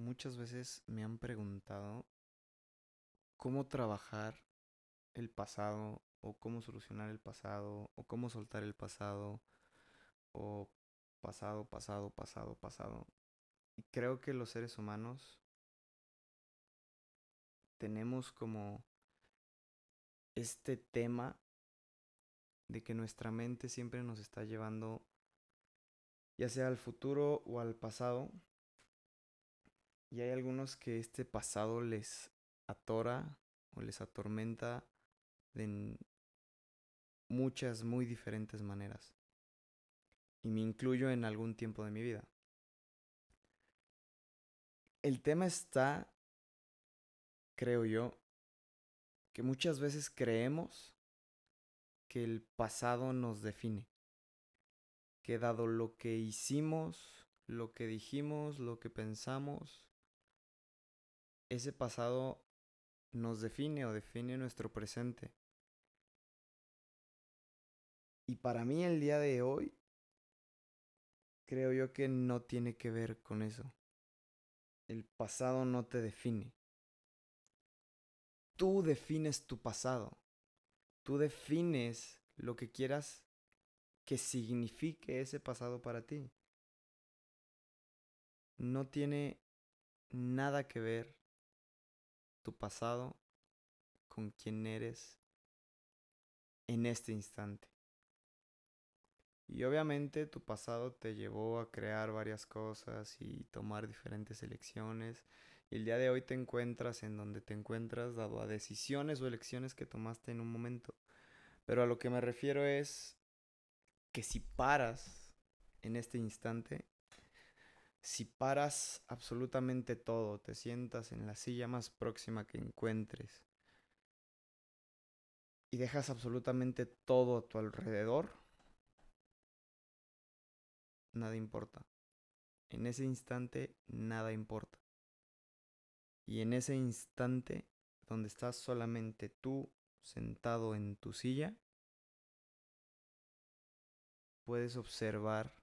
muchas veces me han preguntado cómo trabajar el pasado o cómo solucionar el pasado o cómo soltar el pasado o pasado, pasado, pasado, pasado. Y creo que los seres humanos tenemos como este tema de que nuestra mente siempre nos está llevando ya sea al futuro o al pasado. Y hay algunos que este pasado les atora o les atormenta de muchas muy diferentes maneras. Y me incluyo en algún tiempo de mi vida. El tema está, creo yo, que muchas veces creemos que el pasado nos define que dado lo que hicimos, lo que dijimos, lo que pensamos, ese pasado nos define o define nuestro presente. Y para mí el día de hoy, creo yo que no tiene que ver con eso. El pasado no te define. Tú defines tu pasado. Tú defines lo que quieras que signifique ese pasado para ti. No tiene nada que ver tu pasado con quién eres en este instante. Y obviamente tu pasado te llevó a crear varias cosas y tomar diferentes elecciones. Y el día de hoy te encuentras en donde te encuentras dado a decisiones o elecciones que tomaste en un momento. Pero a lo que me refiero es que si paras en este instante, si paras absolutamente todo, te sientas en la silla más próxima que encuentres y dejas absolutamente todo a tu alrededor, nada importa. En ese instante nada importa. Y en ese instante donde estás solamente tú sentado en tu silla, puedes observar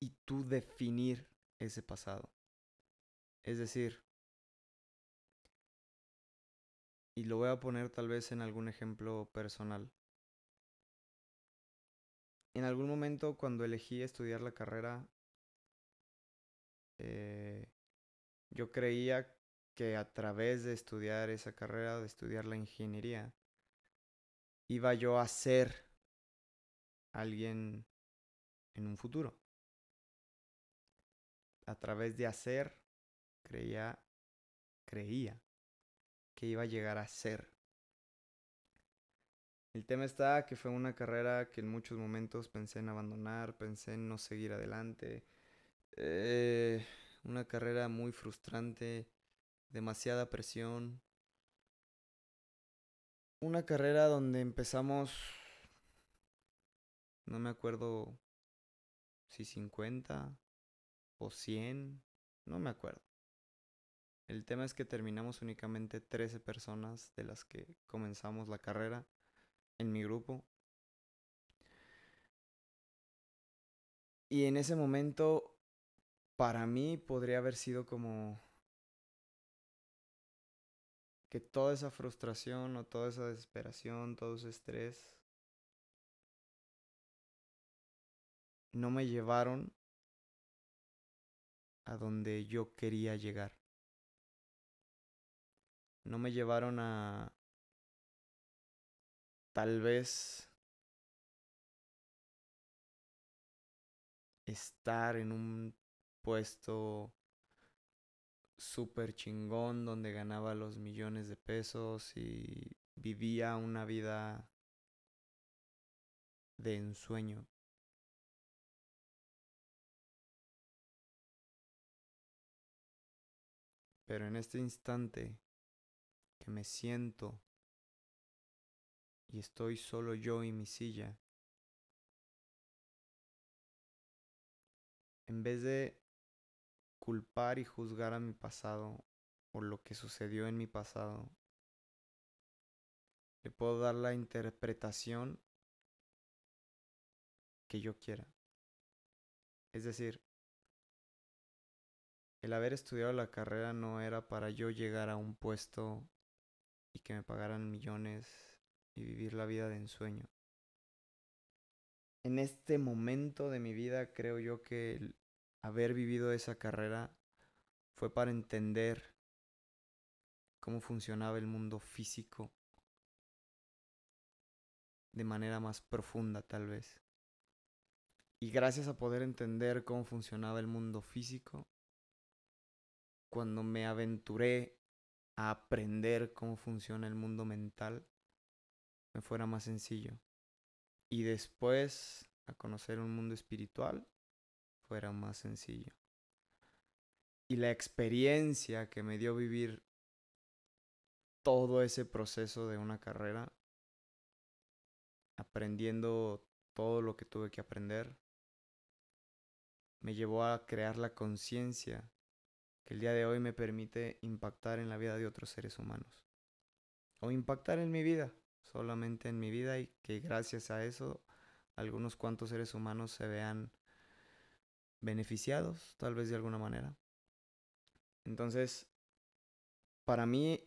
y tú definir ese pasado. Es decir, y lo voy a poner tal vez en algún ejemplo personal. En algún momento cuando elegí estudiar la carrera, eh, yo creía que a través de estudiar esa carrera, de estudiar la ingeniería, iba yo a ser alguien en un futuro. A través de hacer, creía, creía que iba a llegar a ser. El tema está que fue una carrera que en muchos momentos pensé en abandonar, pensé en no seguir adelante. Eh, una carrera muy frustrante, demasiada presión. Una carrera donde empezamos no me acuerdo si 50 o 100, no me acuerdo. El tema es que terminamos únicamente 13 personas de las que comenzamos la carrera en mi grupo. Y en ese momento, para mí, podría haber sido como que toda esa frustración o toda esa desesperación, todo ese estrés no me llevaron a donde yo quería llegar. No me llevaron a tal vez estar en un puesto súper chingón donde ganaba los millones de pesos y vivía una vida de ensueño. Pero en este instante que me siento y estoy solo yo y mi silla, en vez de culpar y juzgar a mi pasado o lo que sucedió en mi pasado, le puedo dar la interpretación que yo quiera. Es decir, el haber estudiado la carrera no era para yo llegar a un puesto y que me pagaran millones y vivir la vida de ensueño. En este momento de mi vida creo yo que el haber vivido esa carrera fue para entender cómo funcionaba el mundo físico de manera más profunda tal vez. Y gracias a poder entender cómo funcionaba el mundo físico, cuando me aventuré a aprender cómo funciona el mundo mental, me fuera más sencillo. Y después a conocer un mundo espiritual, fuera más sencillo. Y la experiencia que me dio vivir todo ese proceso de una carrera, aprendiendo todo lo que tuve que aprender, me llevó a crear la conciencia que el día de hoy me permite impactar en la vida de otros seres humanos. O impactar en mi vida, solamente en mi vida y que gracias a eso algunos cuantos seres humanos se vean beneficiados, tal vez de alguna manera. Entonces, para mí,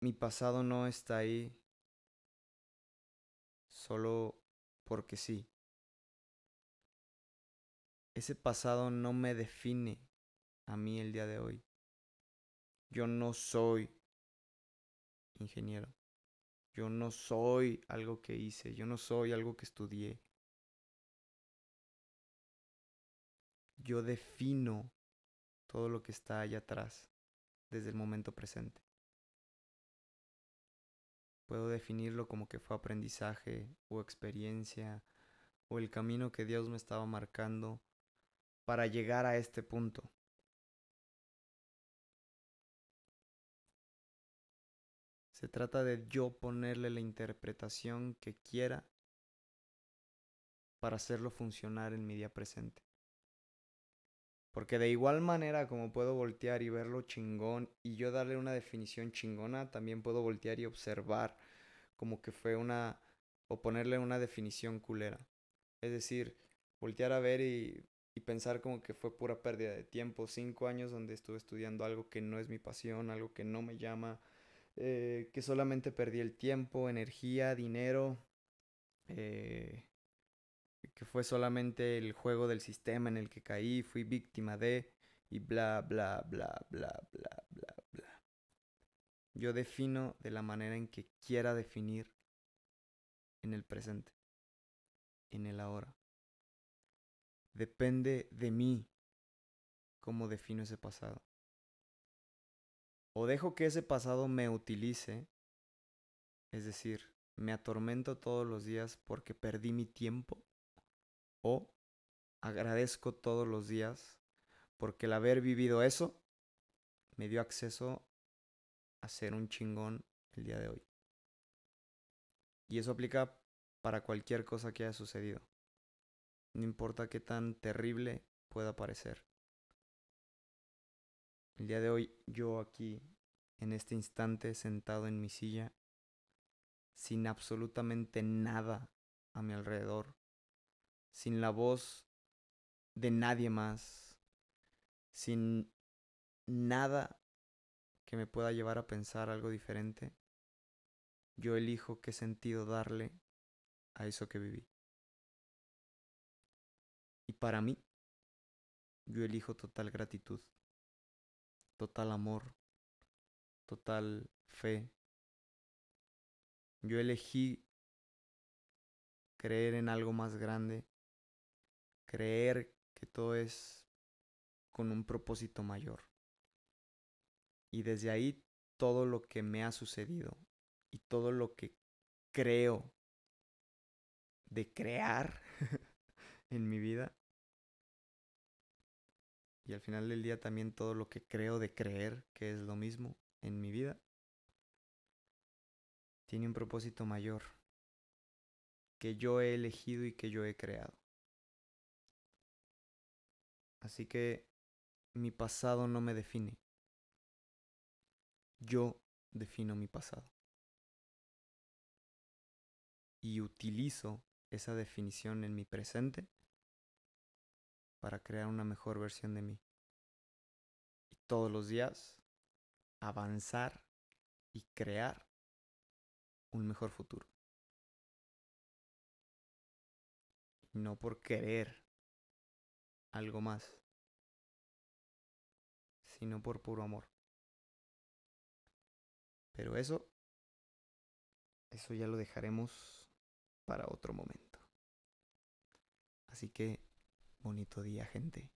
mi pasado no está ahí solo porque sí ese pasado no me define a mí el día de hoy. Yo no soy ingeniero. Yo no soy algo que hice. Yo no soy algo que estudié. Yo defino todo lo que está allá atrás desde el momento presente. Puedo definirlo como que fue aprendizaje o experiencia o el camino que Dios me estaba marcando para llegar a este punto. Se trata de yo ponerle la interpretación que quiera para hacerlo funcionar en mi día presente. Porque de igual manera como puedo voltear y verlo chingón y yo darle una definición chingona, también puedo voltear y observar como que fue una... o ponerle una definición culera. Es decir, voltear a ver y y pensar como que fue pura pérdida de tiempo. Cinco años donde estuve estudiando algo que no es mi pasión, algo que no me llama, eh, que solamente perdí el tiempo, energía, dinero, eh, que fue solamente el juego del sistema en el que caí, fui víctima de, y bla, bla, bla, bla, bla, bla, bla. Yo defino de la manera en que quiera definir en el presente, en el ahora. Depende de mí cómo defino ese pasado. O dejo que ese pasado me utilice, es decir, me atormento todos los días porque perdí mi tiempo, o agradezco todos los días porque el haber vivido eso me dio acceso a ser un chingón el día de hoy. Y eso aplica para cualquier cosa que haya sucedido no importa qué tan terrible pueda parecer. El día de hoy yo aquí, en este instante, sentado en mi silla, sin absolutamente nada a mi alrededor, sin la voz de nadie más, sin nada que me pueda llevar a pensar algo diferente, yo elijo qué sentido darle a eso que viví. Y para mí, yo elijo total gratitud, total amor, total fe. Yo elegí creer en algo más grande, creer que todo es con un propósito mayor. Y desde ahí todo lo que me ha sucedido y todo lo que creo de crear en mi vida. Y al final del día también todo lo que creo de creer que es lo mismo en mi vida. Tiene un propósito mayor que yo he elegido y que yo he creado. Así que mi pasado no me define. Yo defino mi pasado. Y utilizo esa definición en mi presente para crear una mejor versión de mí. todos los días avanzar y crear un mejor futuro. No por querer algo más, sino por puro amor. Pero eso, eso ya lo dejaremos para otro momento. Así que, bonito día, gente.